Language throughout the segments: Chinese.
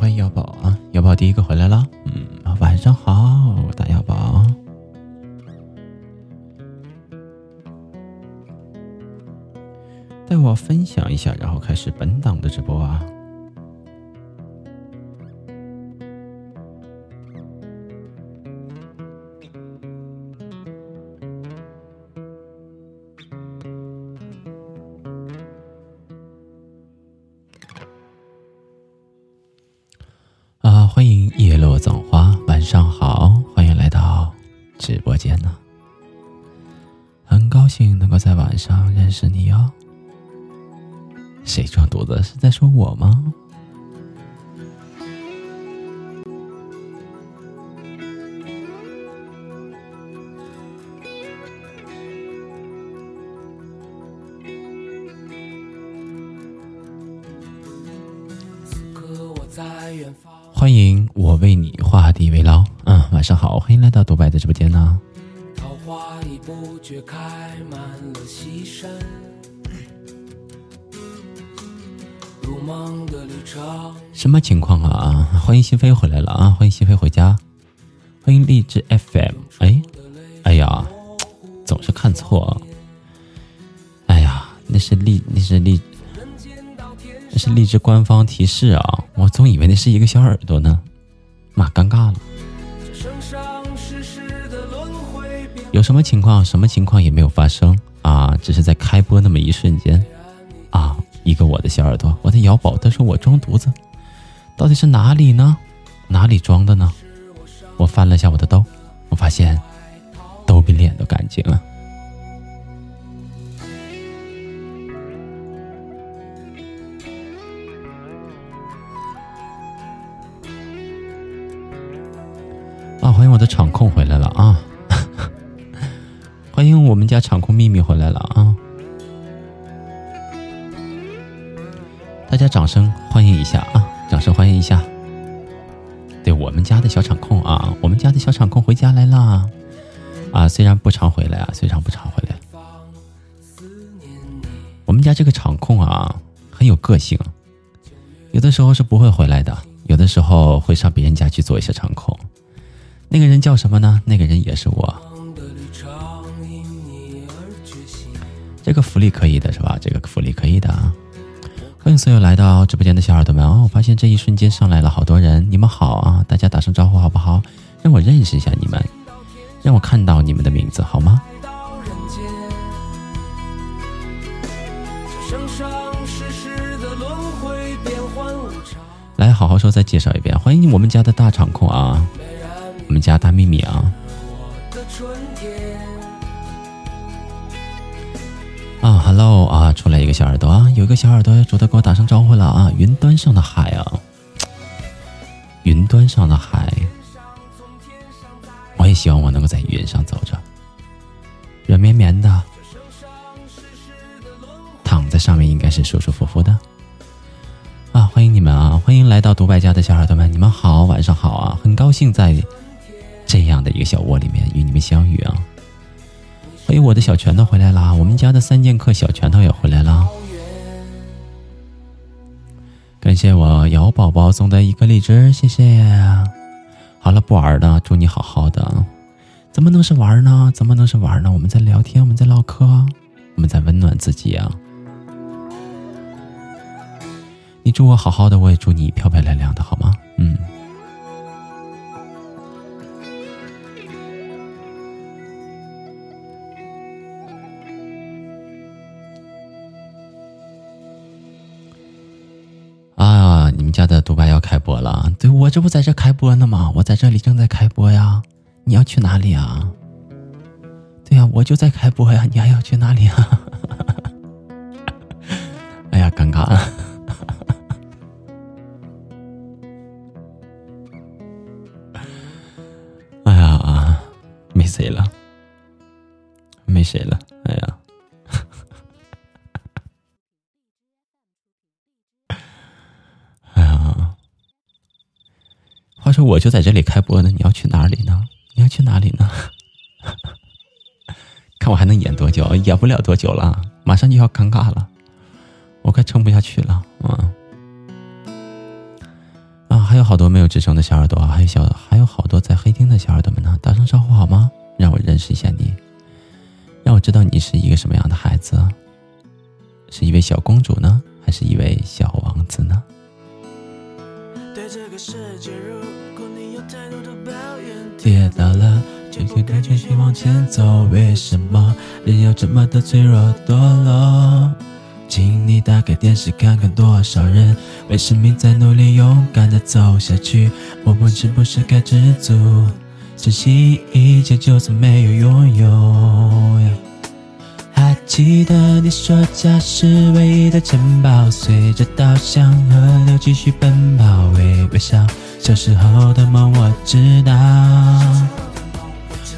欢迎瑶宝啊，瑶宝第一个回来了，嗯，晚上好，大瑶宝，带我分享一下，然后开始本档的直播啊。却开满了西山什么情况啊？欢迎心飞回来了啊！欢迎心飞回家，欢迎荔枝 FM。哎，哎呀，总是看错。哎呀，那是荔，那是荔，那是荔枝官方提示啊！我总以为那是一个小耳朵呢，妈，尴尬了。有什么情况？什么情况也没有发生啊！只是在开播那么一瞬间啊，一个我的小耳朵，我的瑶宝，他说我装犊子。到底是哪里呢？哪里装的呢？我翻了下我的兜，我发现兜比脸都干净了。啊，欢迎我的场控回来了啊！家场控秘密回来了啊！大家掌声欢迎一下啊！掌声欢迎一下，对我们家的小场控啊，我们家的小场控回家来了啊！虽然不常回来啊，虽然不常回来，我们家这个场控啊很有个性，有的时候是不会回来的，有的时候会上别人家去做一些场控。那个人叫什么呢？那个人也是我。这个福利可以的是吧？这个福利可以的啊。欢迎所有来到直播间的小耳朵们哦！我发现这一瞬间上来了好多人，你们好啊！大家打声招呼好不好？让我认识一下你们，让我看到你们的名字好吗？来，好好说，再介绍一遍。欢迎我们家的大场控啊，我们家大秘密啊。啊，Hello 啊，出来一个小耳朵啊，有一个小耳朵主动给我打声招呼了啊，云端上的海啊，云端上的海，我也希望我能够在云上走着，软绵绵的，躺在上面应该是舒舒服服的。啊，欢迎你们啊，欢迎来到独白家的小耳朵们，你们好，晚上好啊，很高兴在这样的一个小窝里面与你们相遇啊。哎我的小拳头回来啦！我们家的三剑客小拳头也回来啦。感谢我瑶宝宝送的一个荔枝，谢谢。好了，不玩了，祝你好好的。怎么能是玩呢？怎么能是玩呢？我们在聊天，我们在唠嗑，我们在温暖自己啊！你祝我好好的，我也祝你漂漂亮亮的，好吗？这不在这开播呢吗？我在这里正在开播呀。你要去哪里啊？对呀，我就在开播呀。你还要去哪里啊？哎呀，尴尬我就在这里开播呢，你要去哪里呢？你要去哪里呢？看我还能演多久？演不了多久了，马上就要尴尬了，我快撑不下去了。”啊啊！还有好多没有吱声的小耳朵，还有小还有好多在黑厅的小耳朵们呢，打声招呼好吗？让我认识一下你，让我知道你是一个什么样的孩子，是一位小公主呢，还是一位小？跌倒了，就该继续往前走。为什么人要这么的脆弱堕落？请你打开电视看看，多少人为生命在努力，勇敢的走下去。我们是不是该知足，珍惜一切，就算没有拥有？记得你说家是唯一的城堡，随着稻香河流继续奔跑，微微笑。小时候的梦我知道。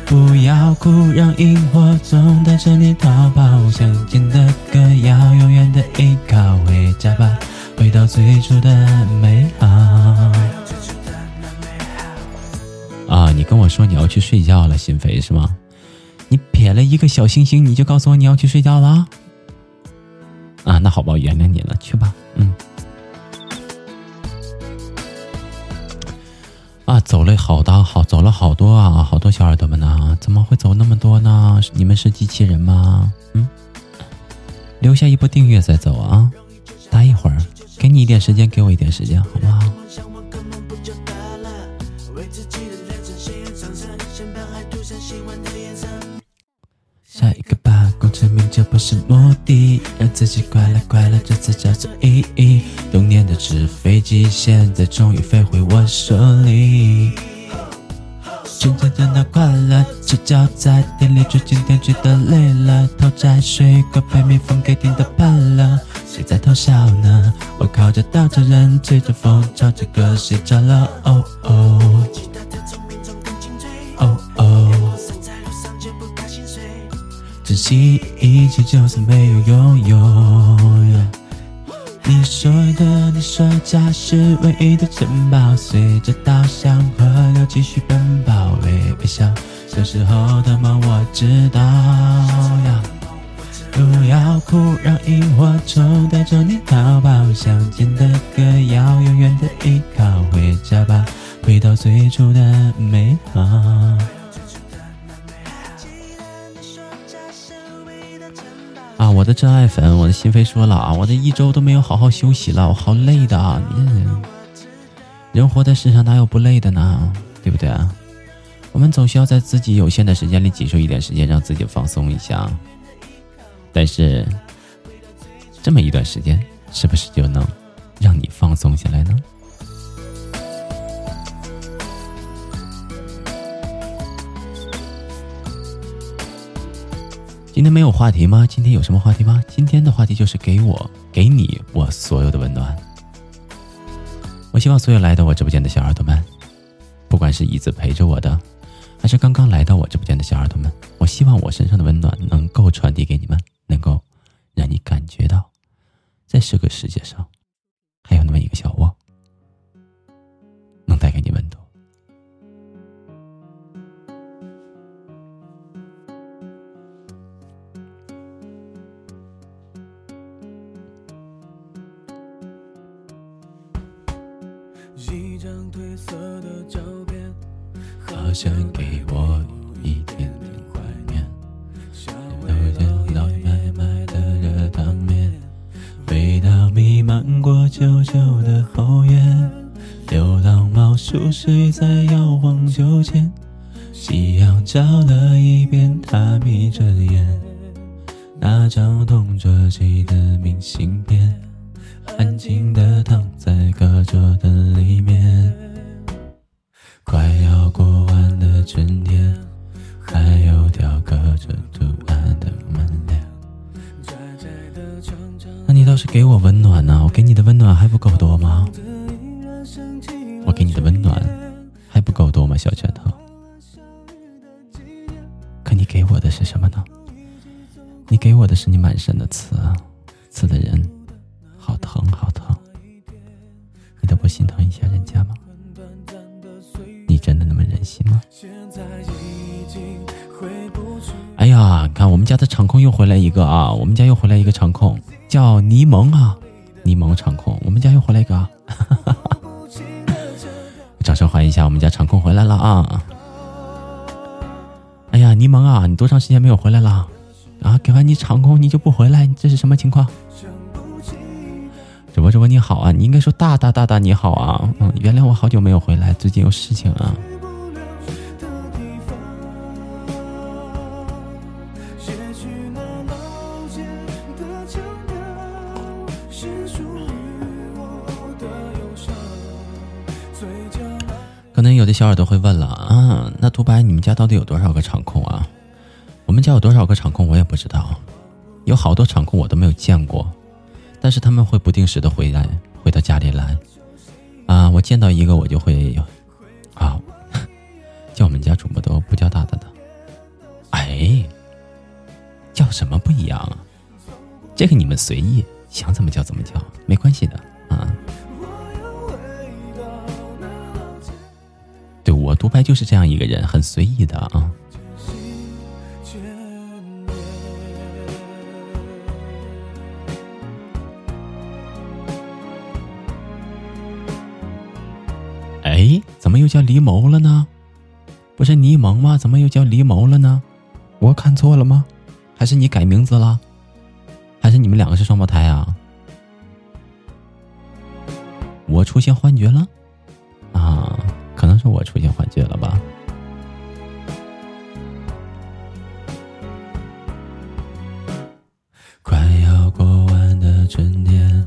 不要哭，让萤火虫带着你逃跑。想见的歌谣永远的依靠，回家吧，回到最初的美好。啊，你跟我说你要去睡觉了，心扉是吗？点了一个小星星，你就告诉我你要去睡觉了？啊，那好吧，我原谅你了，去吧，嗯。啊，走了好大好走了好多啊，好多小耳朵们呢，怎么会走那么多呢？你们是机器人吗？嗯，留下一波订阅再走啊，待一会儿，给你一点时间，给我一点时间，好不好？吧，功成名就不是目的，让自己快乐快乐，这才叫做意义。童年的纸飞机，现在终于飞回我手里。真正的那快乐，赤脚在店里，追蜻蜓追的累了，偷摘水果被蜜蜂给叮的怕了。谁在偷笑呢？我靠着稻草人，吹着风，唱着歌睡着了。哦哦。珍惜一切，就算没有拥有。你说的，你说家是唯一的城堡，随着稻香河流继续奔跑，微微笑。小时候的梦我知道呀。不要哭，让萤火虫带着你逃跑。乡间的歌谣永远的依靠，回家吧，回到最初的美好。啊，我的真爱粉，我的心扉说了啊，我这一周都没有好好休息了，我好累的啊！人活在世上哪有不累的呢？对不对啊？我们总需要在自己有限的时间里挤出一点时间，让自己放松一下。但是，这么一段时间，是不是就能今天没有话题吗？今天有什么话题吗？今天的话题就是给我，给你我所有的温暖。我希望所有来到我直播间的小耳朵们，不管是一直陪着我的，还是刚刚来到我直播间的小耳朵们，我希望我身上的温暖能够传递给你们，能够让你感觉到，在这个世界上，还有那么一个小窝，能带给你们好想给我一点点怀念，有点老奶奶的热汤面，味道弥漫过旧旧的后院，流浪猫熟睡在摇晃秋千，夕阳照了一遍，它眯着眼，那张同桌寄的明信片，安静的躺在课桌的里面。快要过完的春天，还有雕刻着图案的门帘。那你倒是给我温暖呢？我给你的温暖还不够多吗？我给你的温暖还不够多吗，小拳头？可你给我的是什么呢？你给我的是你满身的刺，刺的人好疼好疼。你都不心疼一下人家吗？你真的那么忍心吗？哎呀，看我们家的场控又回来一个啊！我们家又回来一个场控，叫柠檬啊，柠檬场控，我们家又回来一个。掌声欢迎一下我们家场控回来了啊！哎呀，柠檬啊，你多长时间没有回来了？啊，给完你场控你就不回来，这是什么情况？主播主播你好啊，你应该说大大大大你好啊，嗯，原谅我好久没有回来，最近有事情啊。有的小耳朵会问了啊，那独白你们家到底有多少个场控啊？我们家有多少个场控我也不知道，有好多场控我都没有见过，但是他们会不定时的回来，回到家里来。啊，我见到一个我就会，啊，叫我们家主播都不叫大大的，哎，叫什么不一样啊？这个你们随意，想怎么叫怎么叫，没关系的啊。我独白就是这样一个人，很随意的啊。哎，怎么又叫狸眸了呢？不是尼蒙吗？怎么又叫狸眸了呢？我看错了吗？还是你改名字了？还是你们两个是双胞胎啊？我出现幻觉了？啊？可能是我出现幻觉了吧。快要过完的春天，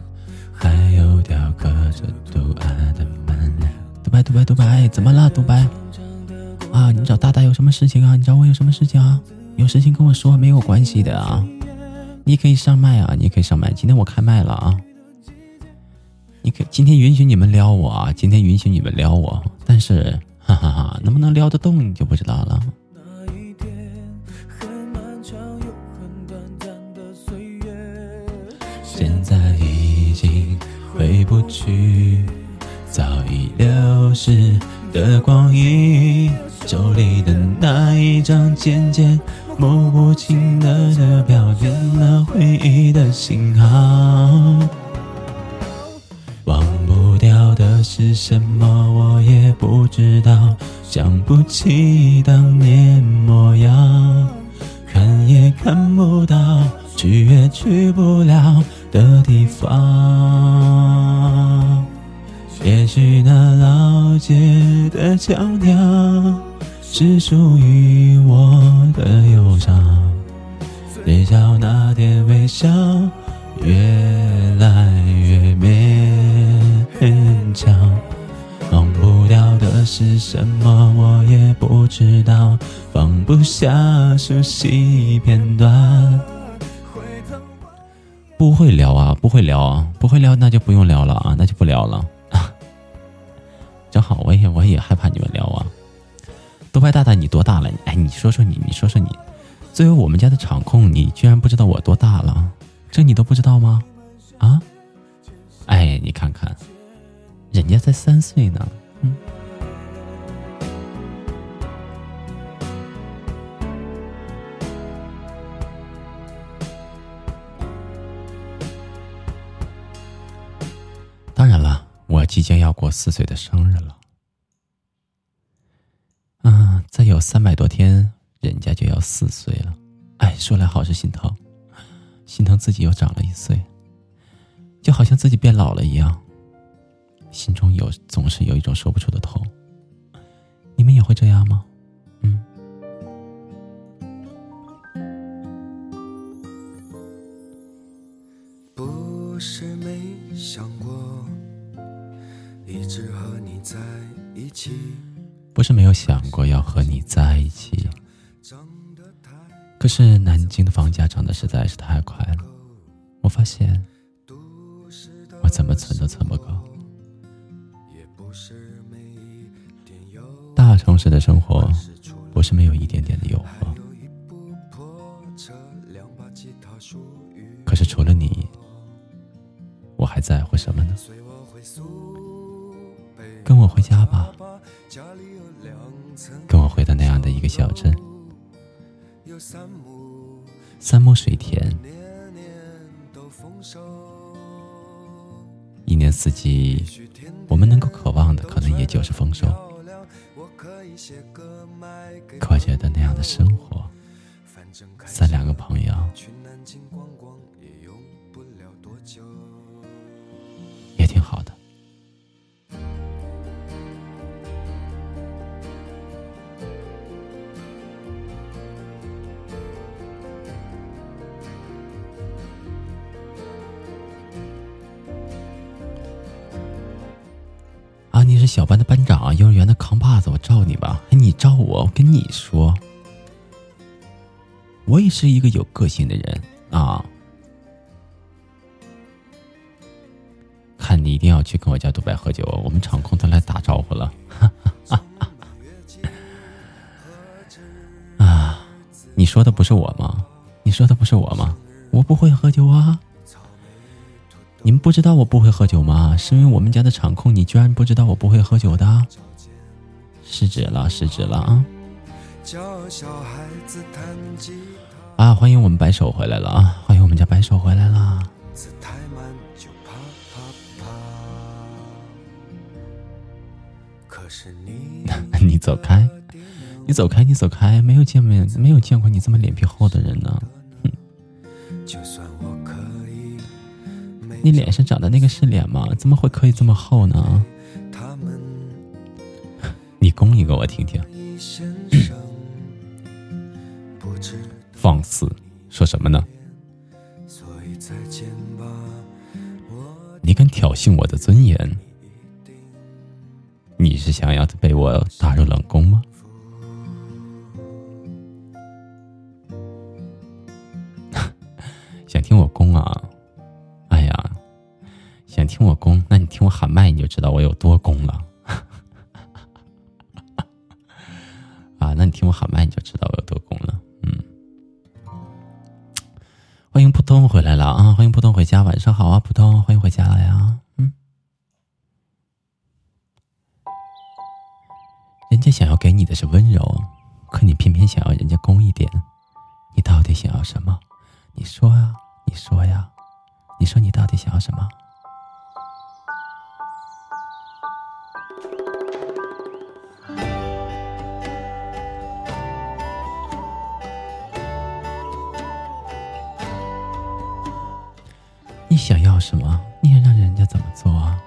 还有雕刻着图案的门。独白，独白，独白，怎么了？独白啊！你找大大有什么事情啊？你找我有什么事情啊？有事情跟我说，没有关系的啊。你可以上麦啊，你可以上麦。今天我开麦了啊。你可今天允许你们撩我啊！今天允许你们撩我，但是哈哈哈，能不能撩得动你就不知道了。现在已经回不去早已流逝的光阴，手里的那一张渐渐摸不清的车票，变了回忆的信号。忘不掉的是什么，我也不知道。想不起当年模样，看也看不到，去也去不了的地方。也许那老街的腔调，是属于我的忧伤。嘴角那点微笑，越来越勉忘不掉的是什么，我也不知道，放不下熟悉片段。不会聊啊，不会聊啊，不会聊，那就不用聊了啊，那就不聊了。正好，我也我也害怕你们聊啊。多拍大大，你多大了？哎，你说说你，你说说你，作为我们家的场控，你居然不知道我多大了？这你都不知道吗？啊？哎，你看看，人家才三岁呢。嗯。当然了，我即将要过四岁的生日了。啊，再有三百多天，人家就要四岁了。哎，说来好是心疼，心疼自己又长了一岁，就好像自己变老了一样，心中有总是有一种说不出的痛。你们也会这样吗？嗯。不是没想过，一直和你在一起。不是没有想过要和你在一起，可是南京的房价涨得实在是太快了，我发现我怎么存都存不够。大城市的生活不是没有一点点的诱惑，可是除了你，我还在乎什么呢？跟我回家吧。跟我回到那样的一个小镇，三亩水田，一年四季，我们能够渴望的，可能也就是丰收。可我觉得那样的生活，三两个朋友，小班的班长，幼儿园的扛把子，我罩你吧。你罩我，我跟你说，我也是一个有个性的人啊。看你一定要去跟我家独白喝酒，我们场控都来打招呼了。啊，你说的不是我吗？你说的不是我吗？我不会喝酒啊。你们不知道我不会喝酒吗？是因为我们家的场控，你居然不知道我不会喝酒的？失职了，失职了啊！啊，欢迎我们白手回来了啊！欢迎我们家白手回来了。你走开，你走开，你走开！没有见面，没有见过你这么脸皮厚的人呢。哼。就算你脸上长的那个是脸吗？怎么会可以这么厚呢？你攻一个我听听。放肆，说什么呢？你敢挑衅我的尊严？你是想要被我打入冷宫吗？想听我攻啊？想听我攻，那你听我喊麦，你就知道我有多攻了。啊，那你听我喊麦，你就知道我有多攻了。嗯，欢迎扑通回来了啊！欢迎扑通回家，晚上好啊，扑通，欢迎回家了呀。嗯，人家想要给你的是温柔，可你偏偏想要人家攻一点，你到底想要什么？你说呀，你说呀，你说你到底想要什么？你想要什么？你想让人家怎么做啊？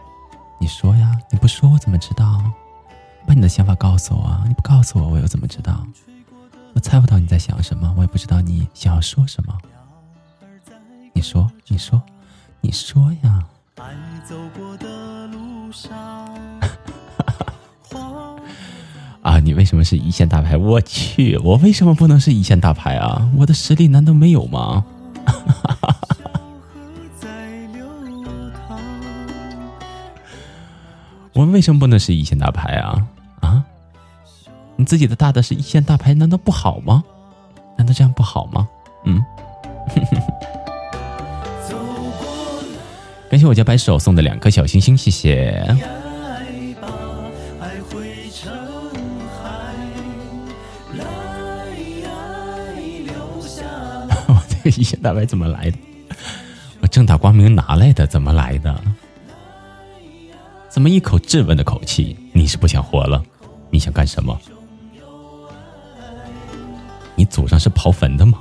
你说呀！你不说我怎么知道？把你的想法告诉我！你不告诉我，我又怎么知道？我猜不到你在想什么，我也不知道你想要说什么。你说，你说，你说呀！啊！你为什么是一线大牌？我去！我为什么不能是一线大牌啊？我的实力难道没有吗？哈哈我们为什么不能是一线大牌啊？啊，你自己的大的是一线大牌，难道不好吗？难道这样不好吗？嗯。感谢我家白手送的两颗小星星，谢谢。我这个一线大牌怎么来的？我正大光明拿来的，怎么来的？怎么一口质问的口气？你是不想活了？你想干什么？你祖上是刨坟的吗？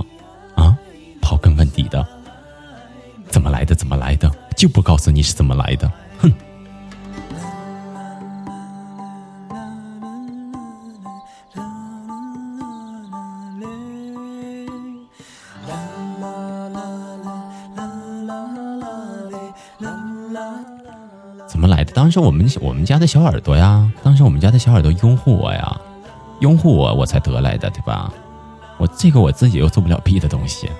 啊，刨根问底的？怎么来的？怎么来的？就不告诉你是怎么来的？哼！当时我们我们家的小耳朵呀，当时我们家的小耳朵拥护我呀，拥护我，我才得来的，对吧？我这个我自己又做不了弊的东西。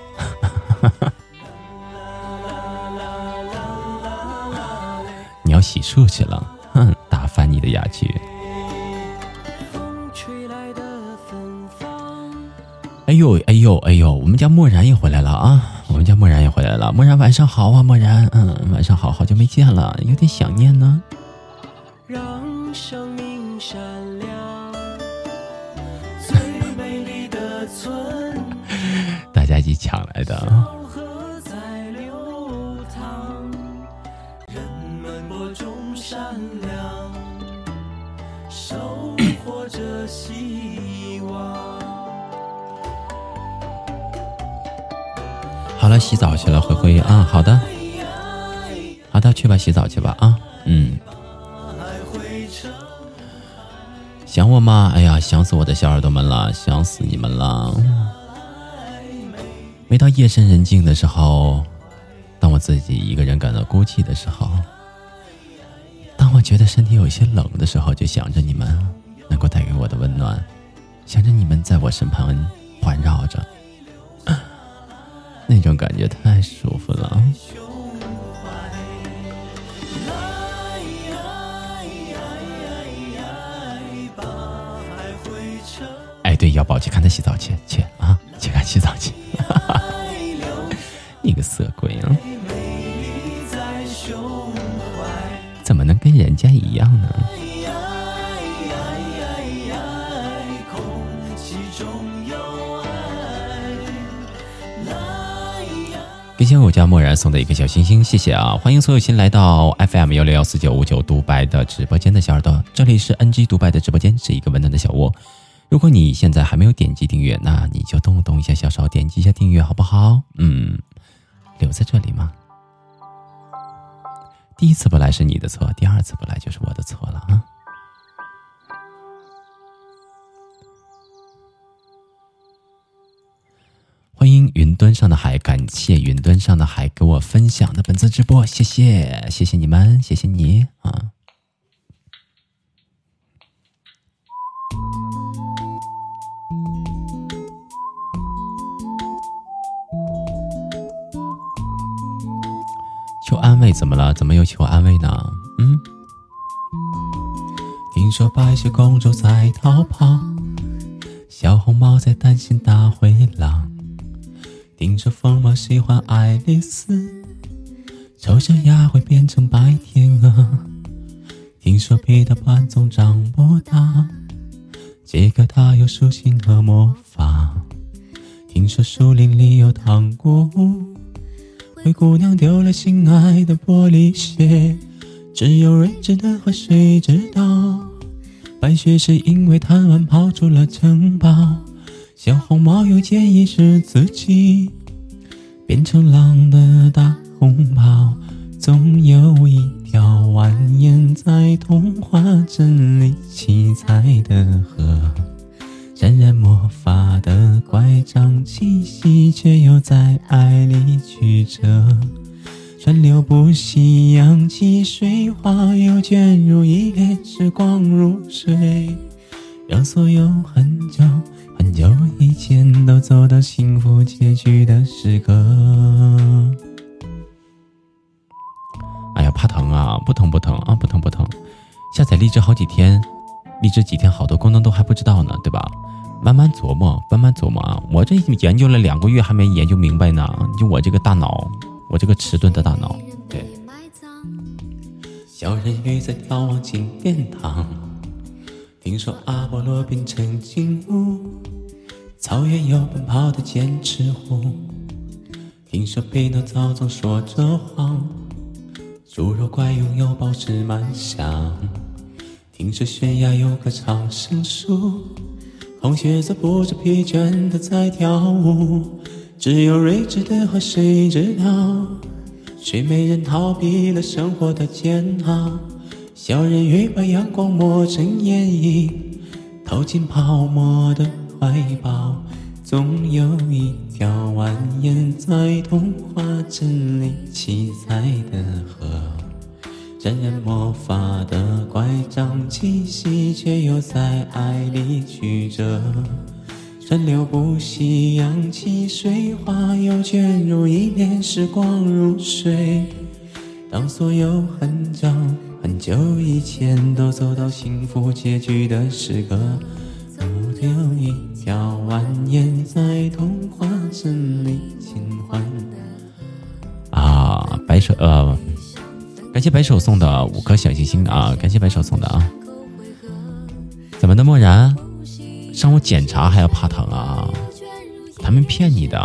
你要洗漱去了，哼，打翻你的牙具。哎呦哎呦哎呦，我们家漠然也回来了啊！我们家漠然也回来了，漠然晚上好啊，漠然，嗯，晚上好，好久没见了，有点想念呢。让生命闪亮。最美丽的村，大家一起抢来的。好。好了，洗澡去了，灰灰。啊，好的。好的，去吧，洗澡去吧。啊，嗯。想我吗？哎呀，想死我的小耳朵们了，想死你们了。每到夜深人静的时候，当我自己一个人感到孤寂的时候，当我觉得身体有些冷的时候，就想着你们能够带给我的温暖，想着你们在我身旁环绕着，那种感觉太舒服了。要宝去看他洗澡去，去啊，去看洗澡去。你个色鬼啊！怎么能跟人家一样呢？感谢我家默然送的一个小星星，谢谢啊！欢迎所有新来到 FM 幺六幺四九五九独白的直播间的小耳朵，这里是 NG 独白的直播间，是一个温暖的小窝。如果你现在还没有点击订阅，那你就动动一下小手，点击一下订阅，好不好？嗯，留在这里吗？第一次不来是你的错，第二次不来就是我的错了啊！欢迎云端上的海，感谢云端上的海给我分享的本次直播，谢谢，谢谢你们，谢谢你啊！怎么了？怎么又求安慰呢？嗯。听说白雪公主在逃跑，小红帽在担心大灰狼。听说疯帽喜欢爱丽丝，丑小鸭会变成白天鹅。听说彼得潘总长不大，杰克他有书信和魔法。听说树林里有糖果屋。灰姑娘丢了心爱的玻璃鞋，只有睿智的河水知道。白雪是因为贪玩跑出了城堡，小红帽又建议是自己变成狼的大红袍。总有一条蜿蜒在童话镇里七彩的河。沾染魔法的乖张气息，却又在爱里曲折，川流不息，扬起水花，又卷入一帘时光如水，让所有很久很久以前都走到幸福结局的时刻。哎呀，怕疼啊！不疼不疼啊！不疼不疼。下载荔枝好几天，荔枝几天好多功能都还不知道呢，对吧？慢慢琢磨，慢慢琢磨啊！我这研究了两个月还没研究明白呢，就我这个大脑，我这个迟钝的大脑。对。小人鱼在眺望金殿堂，听说阿波罗变成金乌，草原有奔跑的剑齿虎，听说匹诺曹总说着谎，侏儒怪拥有宝石满箱，听说悬崖有棵长生树。红鞋子不知疲倦的在跳舞，只有睿智的河水知道，睡美人逃避了生活的煎熬。小人鱼把阳光抹成眼影，投进泡沫的怀抱。总有一条蜿蜒在童话镇里七彩的河。沾染的乖张气息，却又在爱里曲折。川流不息，扬起水花，又卷入一帘时光如水。当所有很久很久以前都走到幸福结局的时刻，总有一条蜿蜒在童话镇里轻缓。啊，白蛇呃。感谢白手送的五颗小星星啊！感谢白手送的啊！怎么的，漠然？上午检查还要怕疼啊？他们骗你的，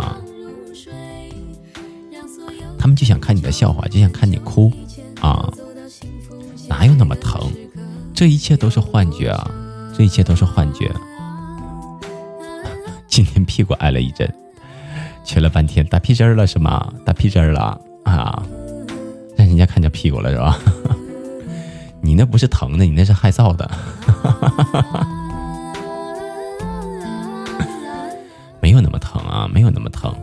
他们就想看你的笑话，就想看你哭啊！哪有那么疼？这一切都是幻觉啊！这一切都是幻觉。今天屁股挨了一针，缺了半天打屁针了是吗？打屁针了啊？人家看见屁股了是吧？你那不是疼的，你那是害臊的。没有那么疼啊，没有那么疼。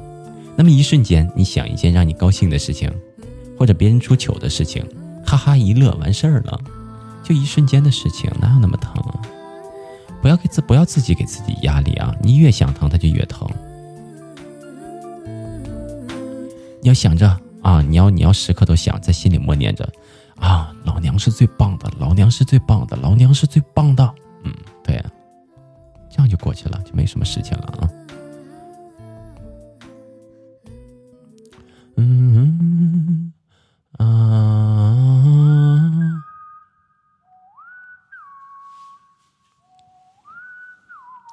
那么一瞬间，你想一件让你高兴的事情，或者别人出糗的事情，哈哈一乐完事儿了，就一瞬间的事情，哪有那么疼啊？不要给自不要自己给自己压力啊！你越想疼，它就越疼。你要想着啊，你要你要时刻都想在心里默念着，啊，老娘是最棒的，老娘是最棒的，老娘是最棒的。嗯，对，这样就过去了，就没什么事情了啊。嗯啊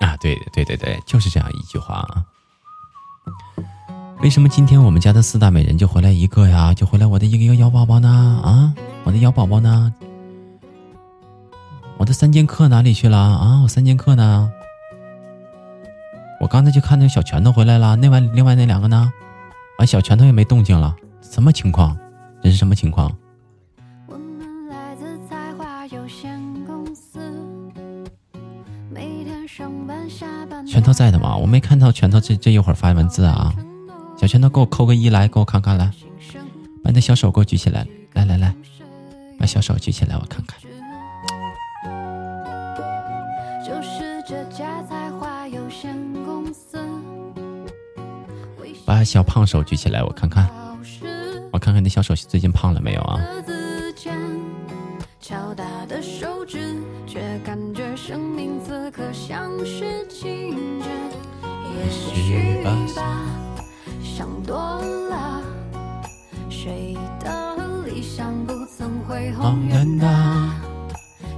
啊！对对对对，就是这样一句话啊。为什么今天我们家的四大美人就回来一个呀？就回来我的一个一个小宝宝呢？啊，我的幺宝宝呢？我的三剑客哪里去了？啊，我三剑客呢？我刚才就看那小拳头回来了，那外另外那两个呢？啊，小拳头也没动静了，什么情况？这是什么情况？拳头在的吗？我没看到拳头这这一会儿发文字啊。小拳头给我扣个一来，给我看看来，把你的小手给我举起来，来来来，把小手举起来，我看看。把小胖手举起来，我看看，我看看那小手最近胖了没有啊？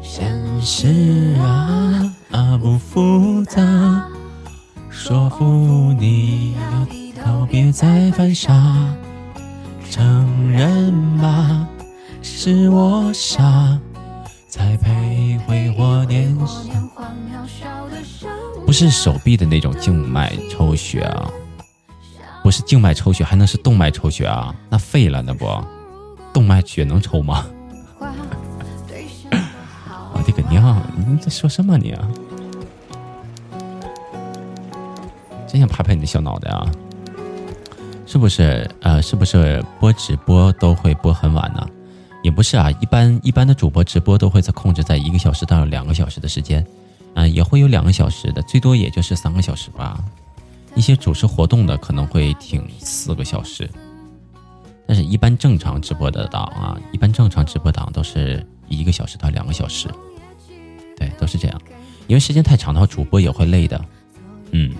现实啊啊不复杂，说服你要。告别再犯傻，承认吧，是我傻，才配挥霍年少。不是手臂的那种静脉抽血啊，不是静脉抽血，还能是动脉抽血啊？那废了，那不，动脉血能抽吗？我的个娘！你在说什么你？真想拍拍你的小脑袋啊！是不是呃，是不是播直播都会播很晚呢？也不是啊，一般一般的主播直播都会在控制在一个小时到两个小时的时间，啊，也会有两个小时的，最多也就是三个小时吧。一些主持活动的可能会挺四个小时，但是一般正常直播的档啊，一般正常直播档都是一个小时到两个小时，对，都是这样。因为时间太长的话，主播也会累的，嗯。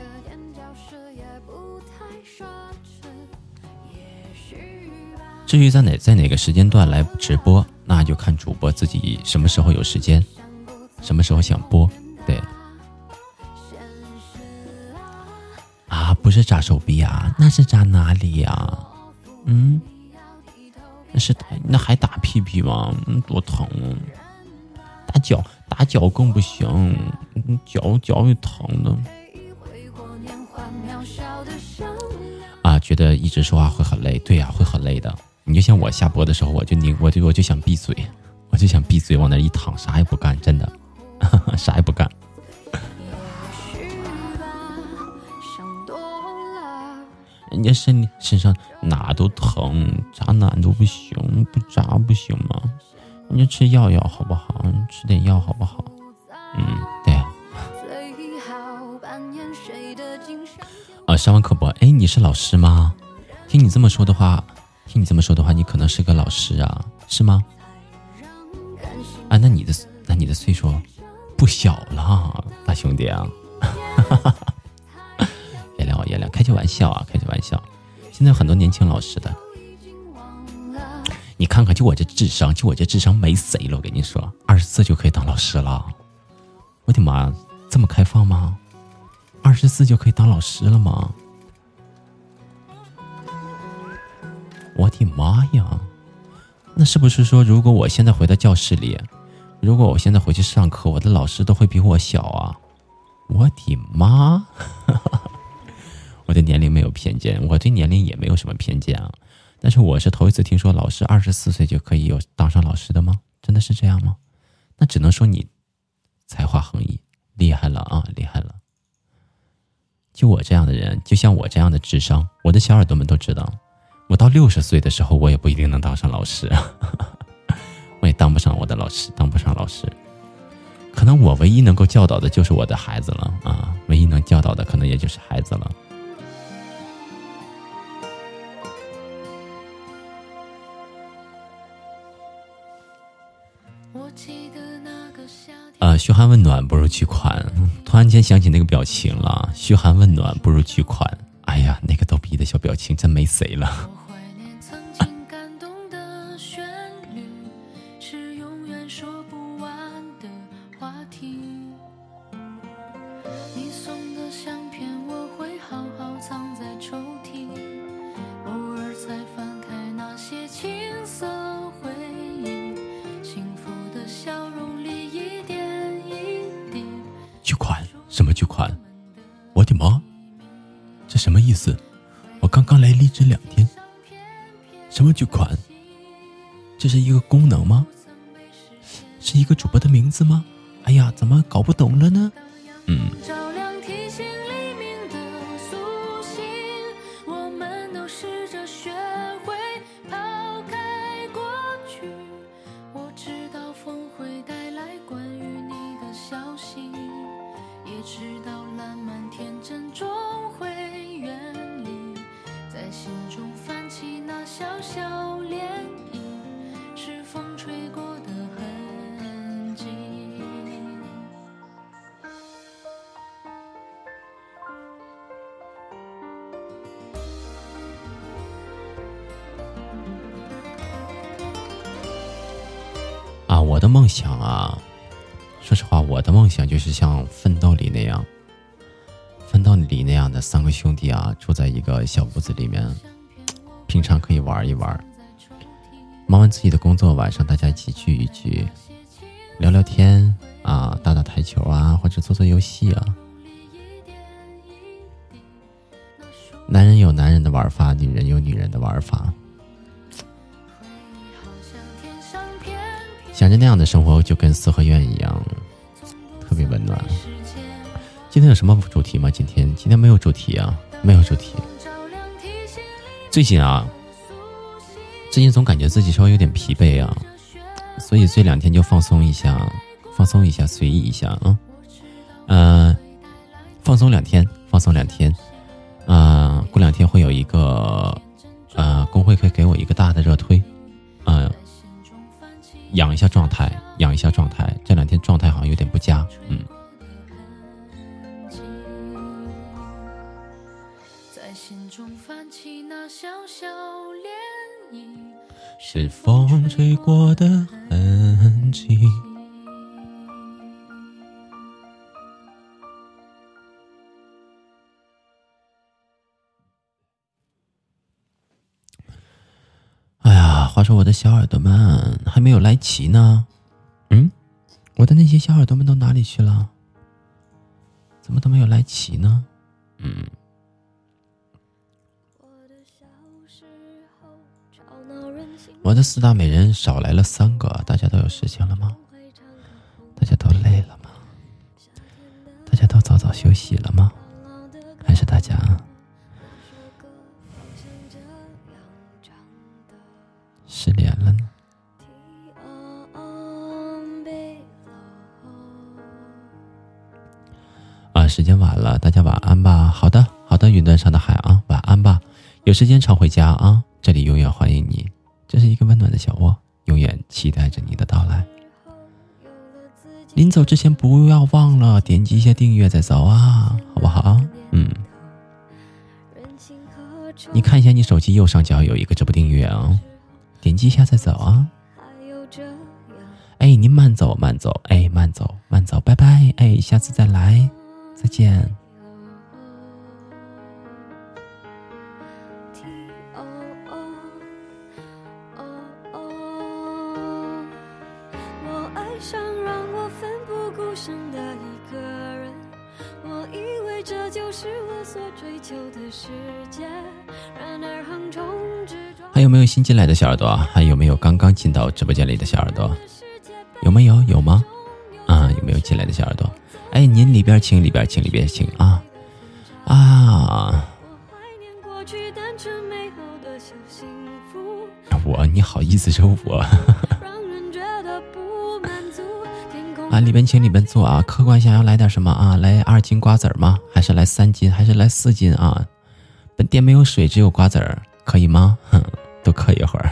至于在哪在哪个时间段来直播，那就看主播自己什么时候有时间，什么时候想播。对，不是扎手臂啊，那是扎哪里呀？嗯，那是那还打屁屁吗？多疼！打脚打脚更不行，脚脚也疼的。啊，觉得一直说话会很累，对呀，会很累的。你就像我下播的时候，我就拧，我就我就想闭嘴，我就想闭嘴，往那一躺，啥也不干，真的，啥也不干。人家身身上哪都疼，扎哪都不行，不扎不行吗？人家吃药药好不好？吃点药好不好？嗯，对。啊，上完课不？哎，你是老师吗？听你这么说的话。听你这么说的话，你可能是个老师啊，是吗？啊，那你的那你的岁数不小了，大兄弟啊！哈哈哈哈原谅我，原谅，开句玩笑啊，开句玩笑。现在很多年轻老师的，你看看，就我这智商，就我这智商没谁了。我跟你说，二十四就可以当老师了。我的妈，这么开放吗？二十四就可以当老师了吗？我的妈呀！那是不是说，如果我现在回到教室里，如果我现在回去上课，我的老师都会比我小啊？我的妈！我对年龄没有偏见，我对年龄也没有什么偏见啊。但是我是头一次听说老师二十四岁就可以有当上老师的吗？真的是这样吗？那只能说你才华横溢，厉害了啊，厉害了。就我这样的人，就像我这样的智商，我的小耳朵们都知道，我到六十岁的时候，我也不一定能当上老师，我也当不上我的老师，当不上老师。可能我唯一能够教导的就是我的孩子了啊，唯一能教导的可能也就是孩子了。嘘寒问暖不如巨款。突然间想起那个表情了，嘘寒问暖不如巨款。哎呀，那个逗逼的小表情真没谁了。是像《奋斗》里那样，《奋斗》里那样的三个兄弟啊，住在一个小屋子里面，平常可以玩一玩，忙完自己的工作，晚上大家一起聚一聚，聊聊天啊，打打台球啊，或者做做游戏啊。男人有男人的玩法，女人有女人的玩法。想着那样的生活就跟四合院一样，特别温暖。今天有什么主题吗？今天今天没有主题啊，没有主题。最近啊，最近总感觉自己稍微有点疲惫啊，所以这两天就放松一下，放松一下，随意一下啊。嗯，放松两天，放松两天。啊，过两天会有一个，呃，工会会给我一个大的热推，嗯。养一下状态，养一下状态。这两天状态好像有点不佳，嗯。是风吹过的痕迹。哎呀话说我的小耳朵们还没有来齐呢，嗯，我的那些小耳朵们都哪里去了？怎么都没有来齐呢？嗯。我的四大美人少来了三个，大家都有事情了吗？大家都累了吗？大家都早早休息了吗？还是大家？失联了呢。时间晚了，大家晚安吧。好的，好的，云端上的海啊，晚安吧。有时间常回家啊，这里永远欢迎你，这是一个温暖的小窝，永远期待着你的到来。临走之前不要忘了点击一下订阅再走啊，好不好？嗯。你看一下你手机右上角有一个直播订阅啊。点击一下再走啊！哎，您慢走慢走，哎，慢走慢走，拜拜，哎，下次再来，再见。我以为还有没有新进来的小耳朵啊？还有没有刚刚进到直播间里的小耳朵？有没有？有吗？啊，有没有进来的小耳朵？哎，您里边请，里边请，里边请啊啊！我，你好意思说我？啊，里边请，里边坐啊！客官想要来点什么啊？来二斤瓜子儿吗？还是来三斤？还是来四斤啊？本店没有水，只有瓜子儿，可以吗？哼，都可一会儿。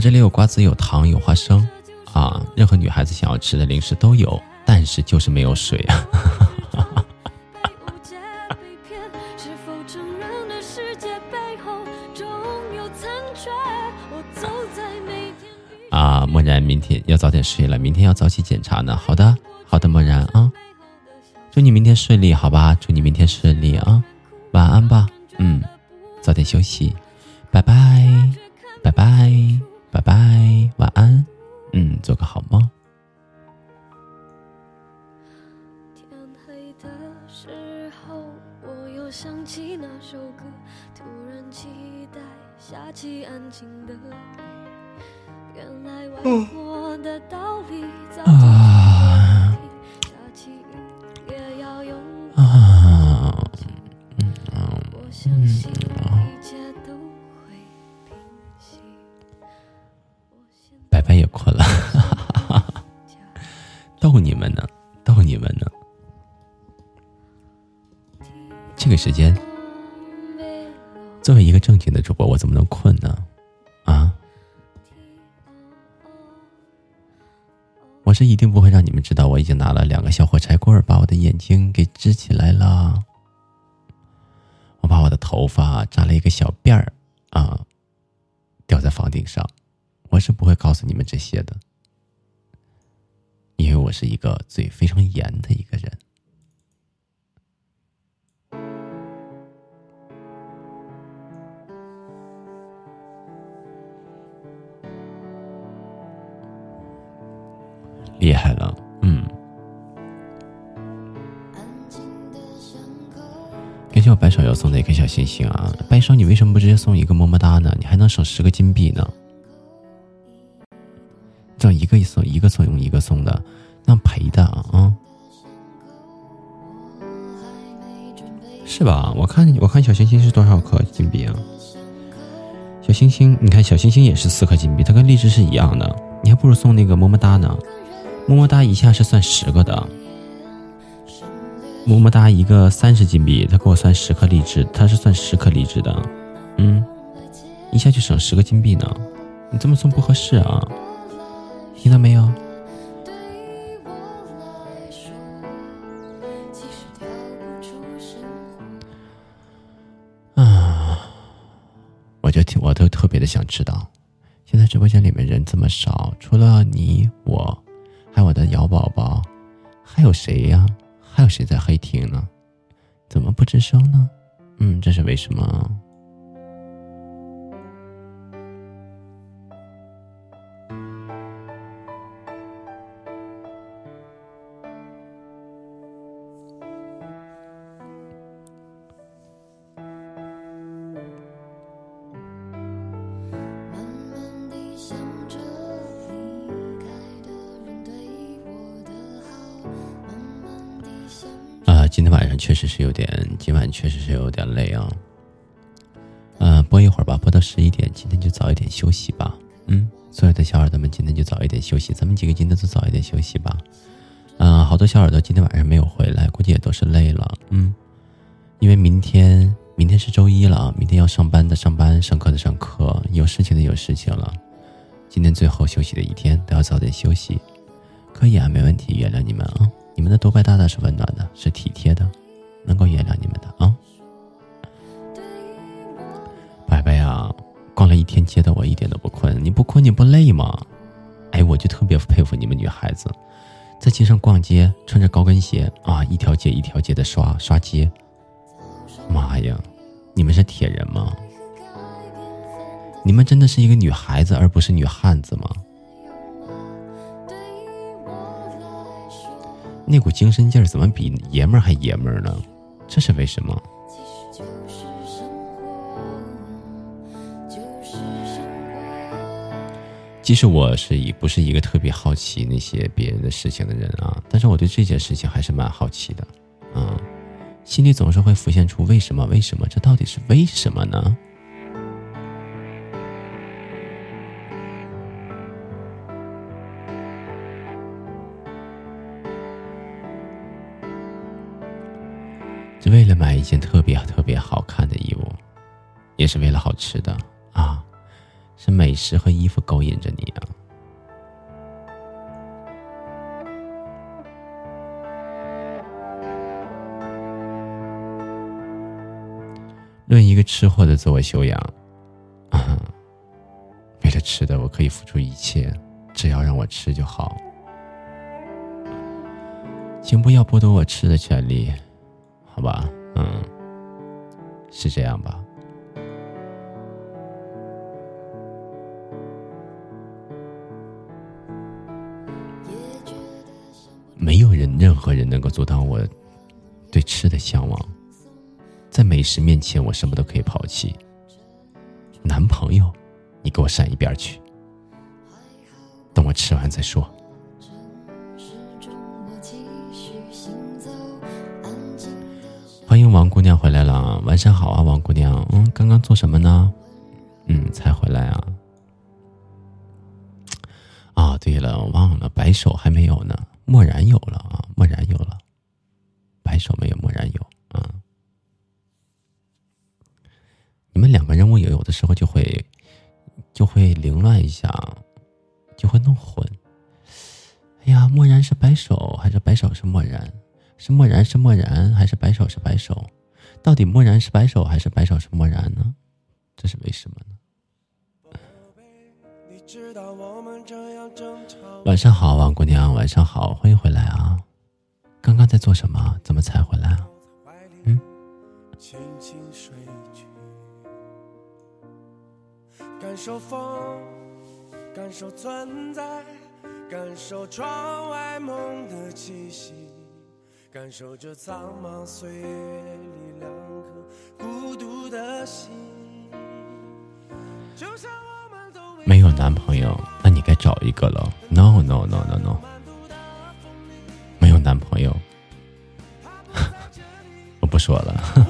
这里有瓜子，有糖，有花生，啊，任何女孩子想要吃的零食都有，但是就是没有水啊。啊，漠然，明天要早点睡了，明天要早起检查呢。好的，好的，漠然啊，祝你明天顺利，好吧？祝你明天顺利啊，晚安吧，嗯，早点休息，拜拜，拜拜。拜拜，晚安，嗯，做个好梦。天黑的时候，我又想起那首歌，突然期待下起安静的雨。原来外婆的道理早就听，下起雨也逗你们呢，逗你们呢。这个时间，作为一个正经的主播，我怎么能困呢？啊！我是一定不会让你们知道，我已经拿了两个小火柴棍，把我的眼睛给支起来了。我把我的头发扎了一个小辫儿，啊，吊在房顶上。我是不会告诉你们这些的，因为我是一个嘴非常严的一个人。厉害了，嗯。感谢我白手要送的一颗小星星啊！白手，你为什么不直接送一个么么哒呢？你还能省十个金币呢。这一个送一个送用一个送的，那赔的啊！是吧？我看我看小星星是多少颗金币啊？小星星，你看小星星也是四颗金币，它跟荔枝是一样的。你还不如送那个么么哒呢，么么哒一下是算十个的，么么哒一个三十金币，他给我算十颗荔枝，他是算十颗荔枝的，嗯，一下就省十个金币呢。你这么送不合适啊！听到没有？啊！我就听，我都特别的想知道，现在直播间里面人这么少，除了你我，还有我的瑶宝宝，还有谁呀？还有谁在黑厅呢？怎么不吱声呢？嗯，这是为什么？妈呀，你们是铁人吗？你们真的是一个女孩子，而不是女汉子吗？那股精神劲儿怎么比爷们儿还爷们儿呢？这是为什么？其实我是一不是一个特别好奇那些别人的事情的人啊，但是我对这件事情还是蛮好奇的，心里总是会浮现出为什么？为什么？这到底是为什么呢？只为了买一件特别特别好看的衣服，也是为了好吃的啊。是美食和衣服勾引着你啊！论一个吃货的自我修养，啊，为了吃的我可以付出一切，只要让我吃就好，请不要剥夺我吃的权利，好吧？嗯，是这样吧？没有人，任何人能够阻挡我对吃的向往。在美食面前，我什么都可以抛弃。男朋友，你给我闪一边去！等我吃完再说。欢迎王姑娘回来了，晚上好啊，王姑娘。嗯，刚刚做什么呢？嗯，才回来啊。啊，对了，忘了，白手还没有呢。默然有了啊，默然有了，白手没有，漠然有啊。你们两个人物就会就会凌乱一下，就会弄混。哎呀，漠然是白手还是白手是漠然？是漠然是漠然还是白手是白手？到底漠然是白手还是白手是漠然呢？这是为什么呢？晚上好，王姑娘，晚上好，欢迎回来啊！刚刚在做什么？怎么才回来啊？嗯。感受风，感受存在，感受窗外梦的气息，感受这苍茫岁月里两颗孤独的心，就像。没有男朋友，那你该找一个了。No no no no no，没有男朋友，我不说了。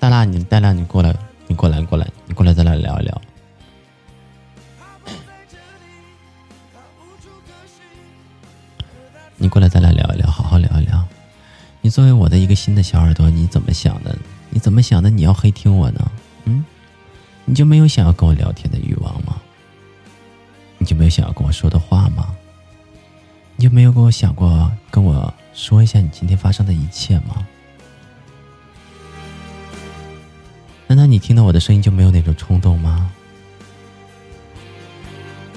大拉，你大拉，你过来，你过来，过来，你过来，咱俩聊一聊。你过来，咱俩聊一聊，好好聊一聊。你作为我的一个新的小耳朵，你怎么想的？你怎么想的？你要黑听我呢？嗯？你就没有想要跟我聊天的欲望吗？你就没有想要跟我说的话吗？你就没有跟我想过跟我说一下你今天发生的一切吗？难道你听到我的声音就没有那种冲动吗？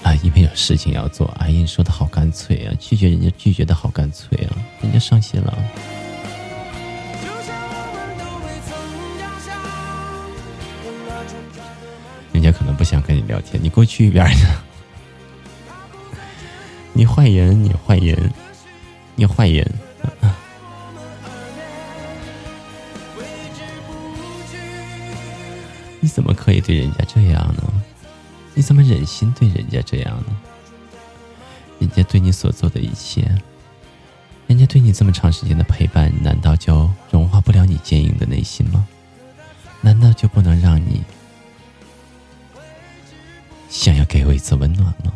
啊，因为有事情要做。哎呀，你说的好干脆啊，拒绝人家拒绝的好干脆啊，人家伤心了。人家可能不想跟你聊天，你给我去一边去。你坏人，你坏人，你坏人！对人家这样呢？你怎么忍心对人家这样呢？人家对你所做的一切，人家对你这么长时间的陪伴，难道就融化不了你坚硬的内心吗？难道就不能让你想要给我一次温暖吗？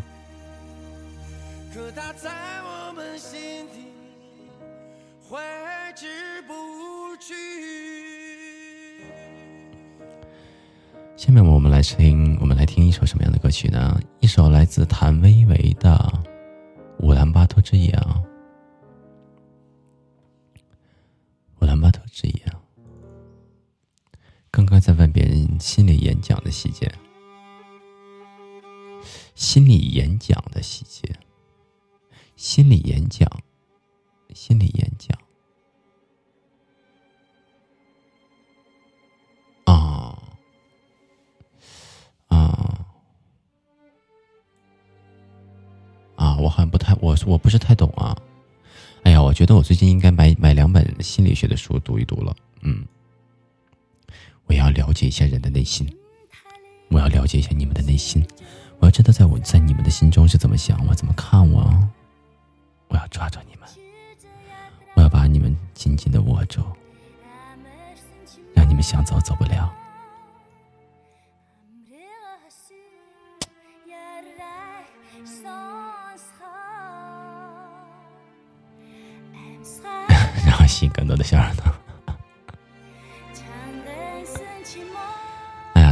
下面我们来听，我们来听一首什么样的歌曲呢？一首来自谭维维的《乌兰巴托之夜》啊，《乌兰巴托之夜》。刚刚在问别人心理演讲的细节，心理演讲的细节，心理演讲，心理演讲。啊啊我好像不太，我我不是太懂啊。哎呀，我觉得我最近应该买买两本心理学的书读一读了。嗯。我要了解一下人的内心，我要了解一下你们的内心，我要知道在我在你们的心中是怎么想，我怎么看我，我要抓住你们，我要把你们紧紧的握住，让你们想走走不了。然后吸更多的小耳朵。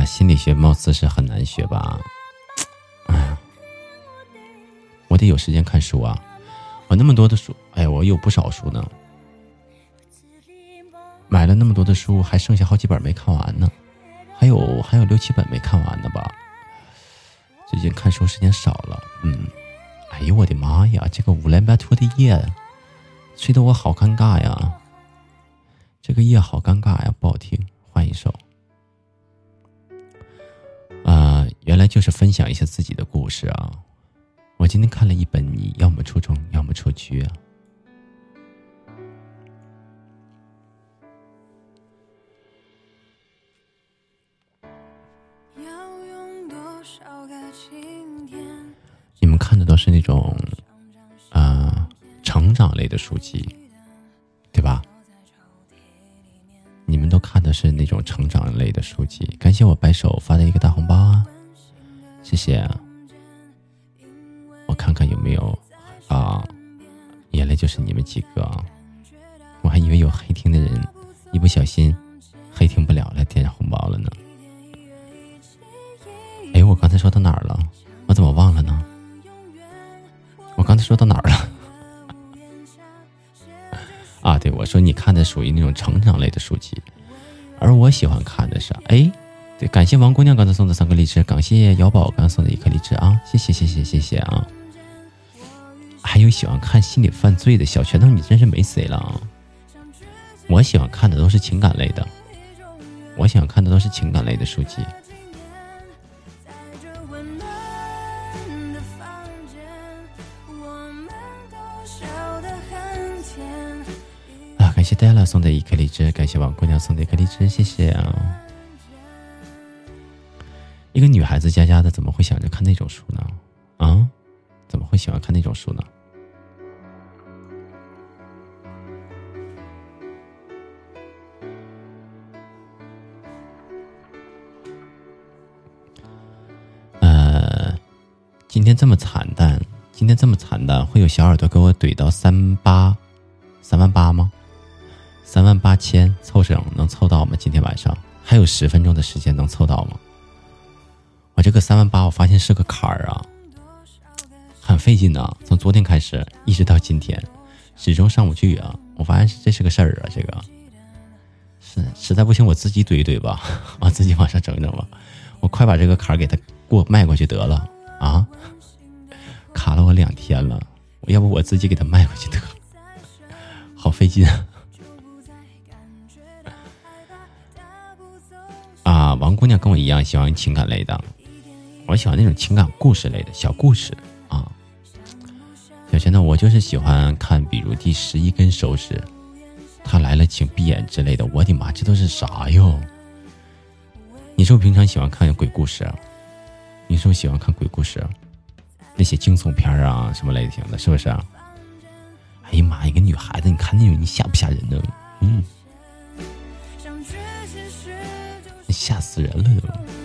心理学貌似是很难学吧？哎呀，我得有时间看书啊！我那么多的书，哎呀，我有不少书呢。买了那么多的书，还剩下好几本没看完呢，还有还有六七本没看完呢吧？最近看书时间少了，嗯。哎呦我的妈呀！这个乌兰巴托的夜，吹得我好尴尬呀！这个夜好尴尬呀，不好听，换一首。啊，原来就是分享一下自己的故事啊！我今天看了一本，你要么出众，要么出局啊。你们看的都是那种啊成长类的书籍，对吧？你们都看的是那种成长类的书籍，感谢我白手发的一个大红包啊，谢谢！我看看有没有啊，原来就是你们几个，我还以为有黑听的人，一不小心黑听不了了，点红包了呢。哎，我刚才说到哪儿了？我怎么忘了呢？我刚才说到哪儿了？啊，对，我说你看的属于那种成长类的书籍，而我喜欢看的是，哎，对，感谢王姑娘刚才送的三个荔枝，感谢姚宝刚送的一颗荔枝啊，谢谢谢谢谢谢啊！还有喜欢看心理犯罪的小拳头，你真是没谁了啊！我喜欢看的都是情感类的，我喜欢看的都是情感类的书籍。感谢 Della 送的一颗荔枝，感谢王姑娘送的一颗荔枝，谢谢啊！一个女孩子家家的，怎么会想着看那种书呢？啊，怎么会喜欢看那种书呢？呃，今天这么惨淡，今天这么惨淡，会有小耳朵给我怼到三八三万八吗？三万八千凑整能凑到吗？今天晚上还有十分钟的时间能凑到吗？我这个三万八，我发现是个坎儿啊，很费劲呐。从昨天开始一直到今天，始终上不去啊。我发现这是个事儿啊，这个是实在不行我自己怼一怼吧，我自己往上整整吧。我快把这个坎儿给他过迈过去得了啊！卡了我两天了，要不我自己给他迈过去得了，好费劲。啊王姑娘跟我一样喜欢情感类的，我喜欢那种情感故事类的小故事啊，小贤呢，我就是喜欢看，比如第十一根手指，他来了，请闭眼之类的。我的妈，这都是啥哟？你是不是平常喜欢看鬼故事？你是不是喜欢看鬼故事？那些惊悚片啊，什么类型的，是不是？哎呀妈，一个女孩子，你看那种，你吓不吓人呢？嗯，吓死人了都。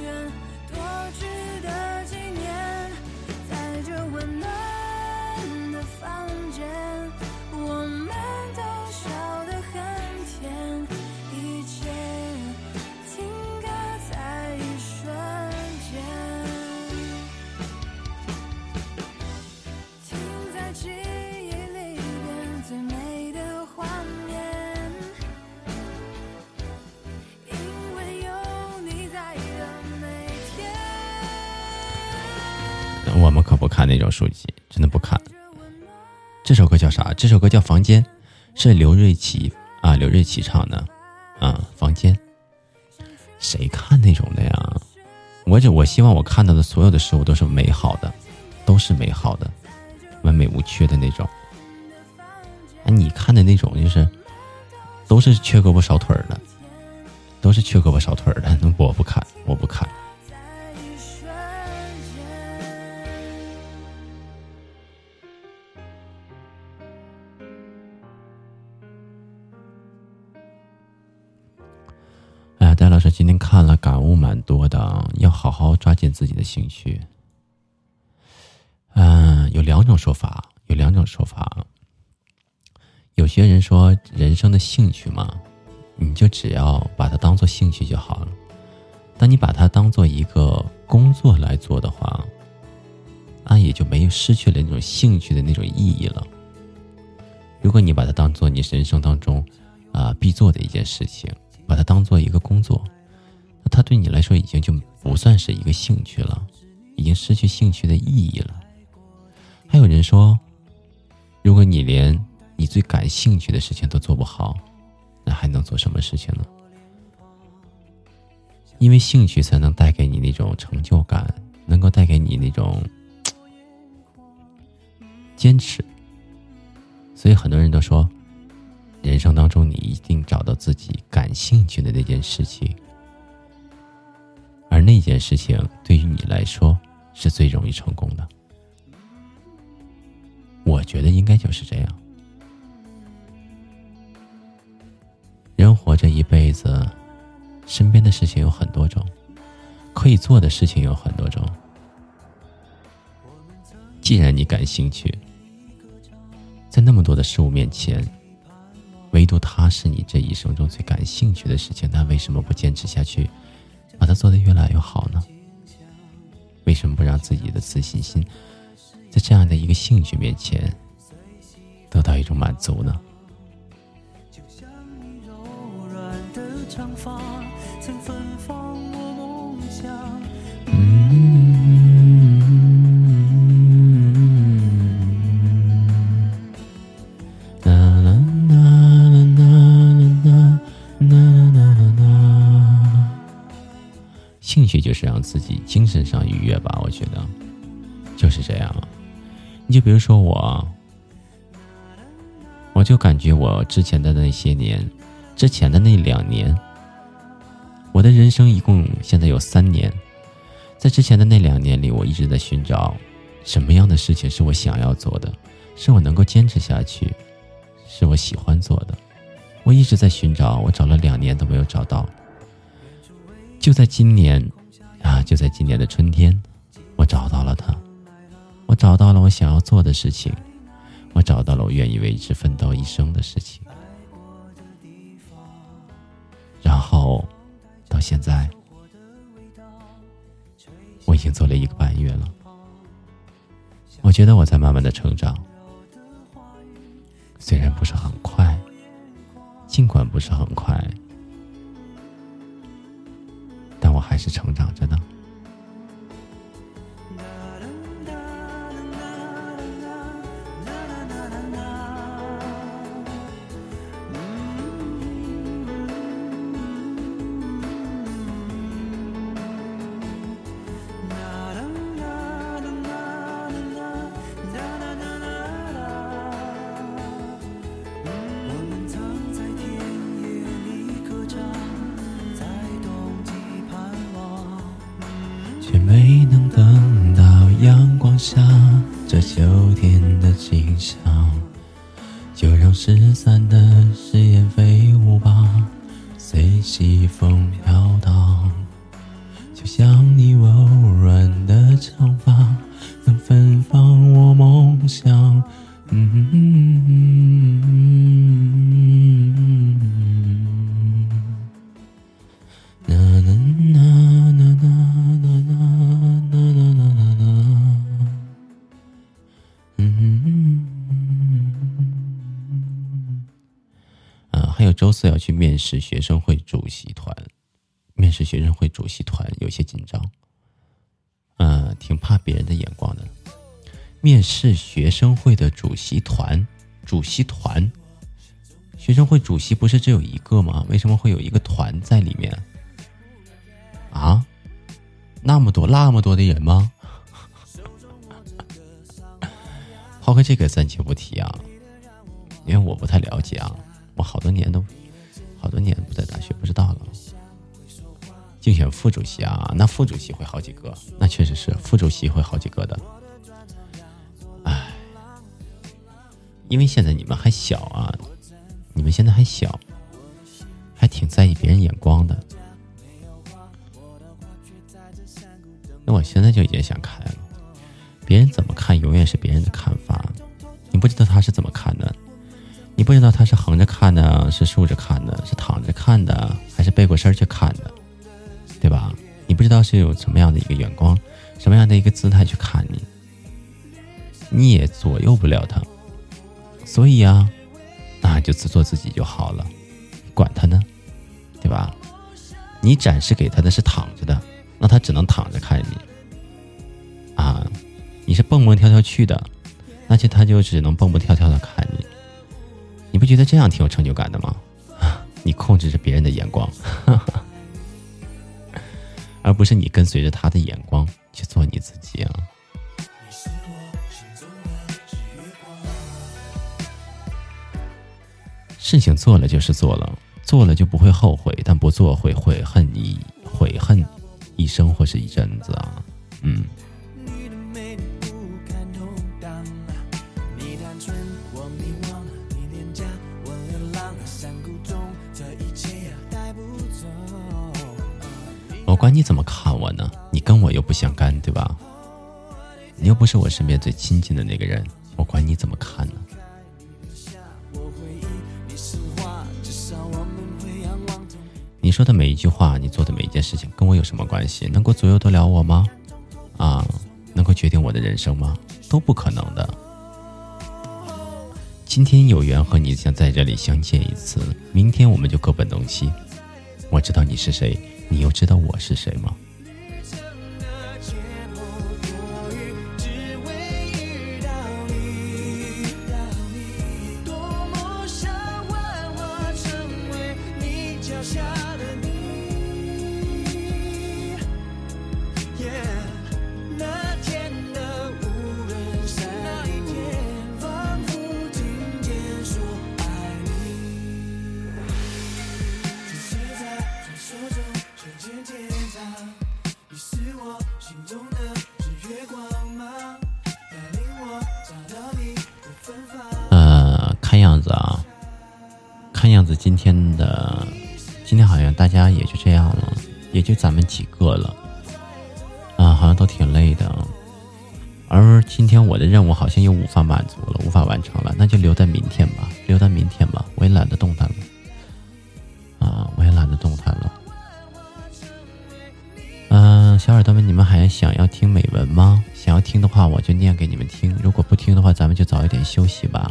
我们可不看那种书籍，真的不看。这首歌叫啥？这首歌叫《房间》，是刘瑞琦啊，刘瑞琦唱的。啊，房间。谁看那种的呀？我只我希望我看到的所有的事物都是美好的，都是美好的，完美无缺的那种。哎，你看的那种就是，都是缺胳膊少腿的，都是缺胳膊少腿的。那，我不看。天看了，感悟蛮多的，要好好抓紧自己的兴趣。嗯，有两种说法，有两种说法。有些人说，人生的兴趣嘛，你就只要把它当做兴趣就好了。当你把它当做一个工作来做的话，那也就没有失去了那种兴趣的那种意义了。如果你把它当做你人生当中啊必做的一件事情。把它当做一个工作，它对你来说已经就不算是一个兴趣了，已经失去兴趣的意义了。还有人说，如果你连你最感兴趣的事情都做不好，那还能做什么事情呢？因为兴趣才能带给你那种成就感，能够带给你那种坚持。所以很多人都说。人生当中，你一定找到自己感兴趣的那件事情，那件事情对于你来说是最容易成功的。我觉得应该就是这样。人活着一辈子，身边的事情有很多种，可以做的事情有很多种。既然你感兴趣，在那么多的事物面前。唯独它是你这一生中最感兴趣的事情，那为什么不坚持下去，把它做得越来越好呢？为什么不让自己的自信心，在这样的一个兴趣面前，得到一种满足呢？像你柔软的长发，曾芬芳我梦想去就是让自己精神上愉悦吧，我觉得就是这样。你就比如说我，我就感觉我之前的那些年，之前的那两年，我的人生一共现在有三年，在之前的那两年里，我一直在寻找什么样的事情是我想要做的，是我能够坚持下去，是我喜欢做的。我一直在寻找，我找了两年都没有找到，就在今年。啊！就在今年的春天，我找到了他，我找到了我想要做的事情，我找到了我愿意为之奋斗一生的事情。然后，到现在，我已经做了一个半月了。我觉得我在慢慢的成长，虽然不是很快，尽管不是很快。但我还是成长着试学生会主席团，面试学生会主席团有些紧张，嗯，挺怕别人的眼光的。面试学生会的主席团，主席团，学生会主席不是只有一个吗？为什么会有一个团在里面？啊，那么多那么多的人吗？抛开这个暂且不提啊，因为我不太了解啊。我好多年都，好多年不在大学，不知道了。竞选副主席啊，那副主席会好几个，那确实是副主席会好几个的。唉，因为现在你们还小啊，你们现在还小，还挺在意别人眼光的。那我现在就已经想开了，别人怎么看，永远是别人的看法，你不知道他是怎么看的。你不知道他是横着看的，是竖着看的，是躺着看的，还是背过身去看的，对吧？你不知道是有什么样的一个眼光，什么样的一个姿态去看你，你也左右不了他。所以啊，那就自做自己就好了，管他呢，对吧？你展示给他的是躺着的，那他只能躺着看你。啊，你是蹦蹦跳跳去的，那就他就只能蹦蹦跳跳的看你。你不觉得这样挺有成就感的吗？你控制着别人的眼光，而不是你跟随着他的眼光去做你自己啊！事情做了就是做了，做了就不会后悔，但不做会悔恨你悔恨一生或是一阵子啊！嗯。管你怎么看我呢？你跟我又不相干，对吧？你又不是我身边最亲近的那个人，我管你怎么看呢？你说的每一句话，你做的每一件事情，跟我有什么关系？能够左右得了我吗？啊，能够决定我的人生吗？都不可能的。今天有缘和你想在这里相见一次，明天我们就各奔东西。我知道你是谁。你又知道我是谁吗？咱们几个了，啊，好像都挺累的。而今天我的任务好像又无法满足了，无法完成了，那就留在明天吧，留在明天吧。我也懒得动弹了，啊，我也懒得动弹了。嗯，小耳朵们，你们还想要听美文吗？想要听的话，我就念给你们听；如果不听的话，咱们就早一点休息吧，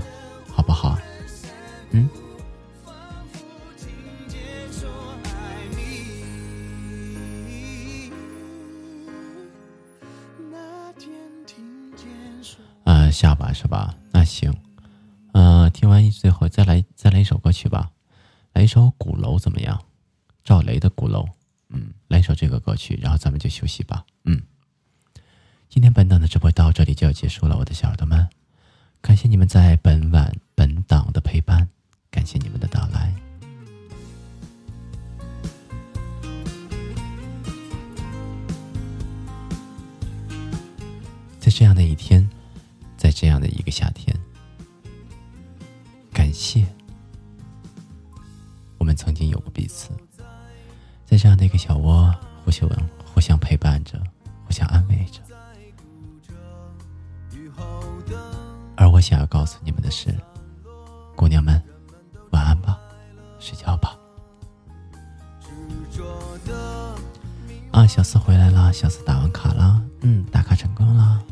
啊，小四回来了，小四打完卡了，嗯，打卡成功了。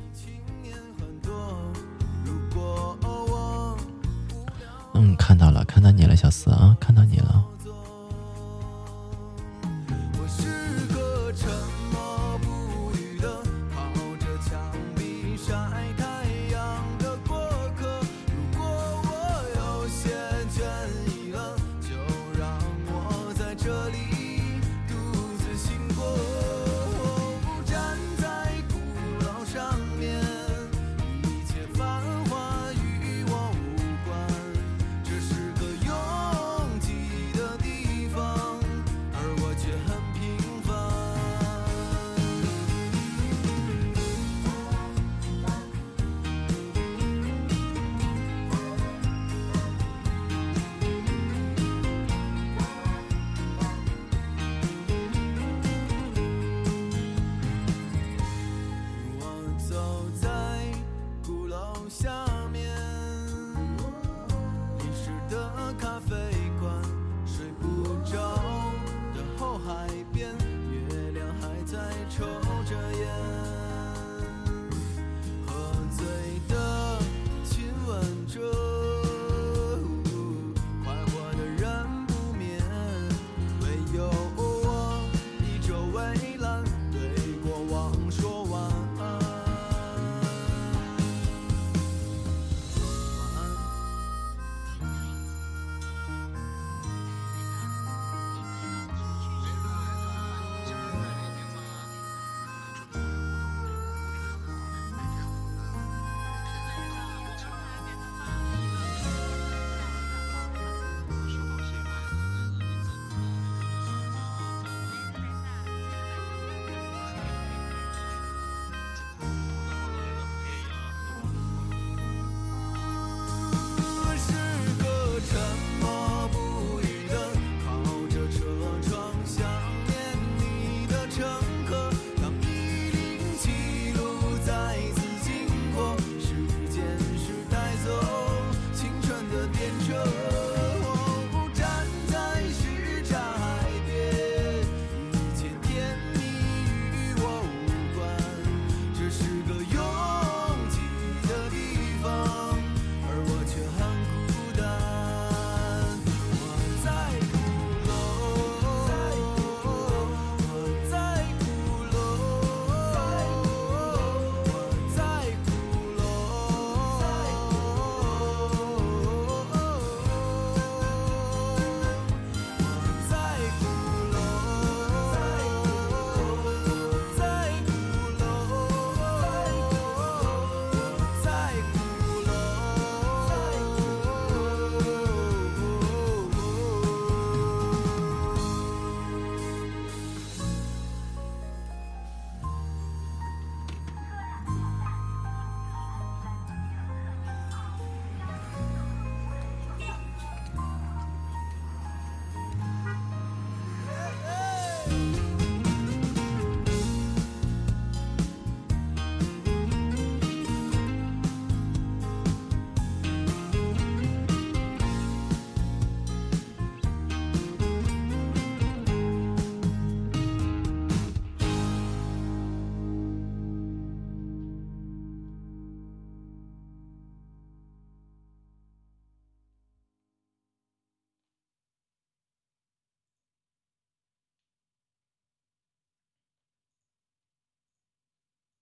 嗯，看到了，看到你了，小四啊，看到你了。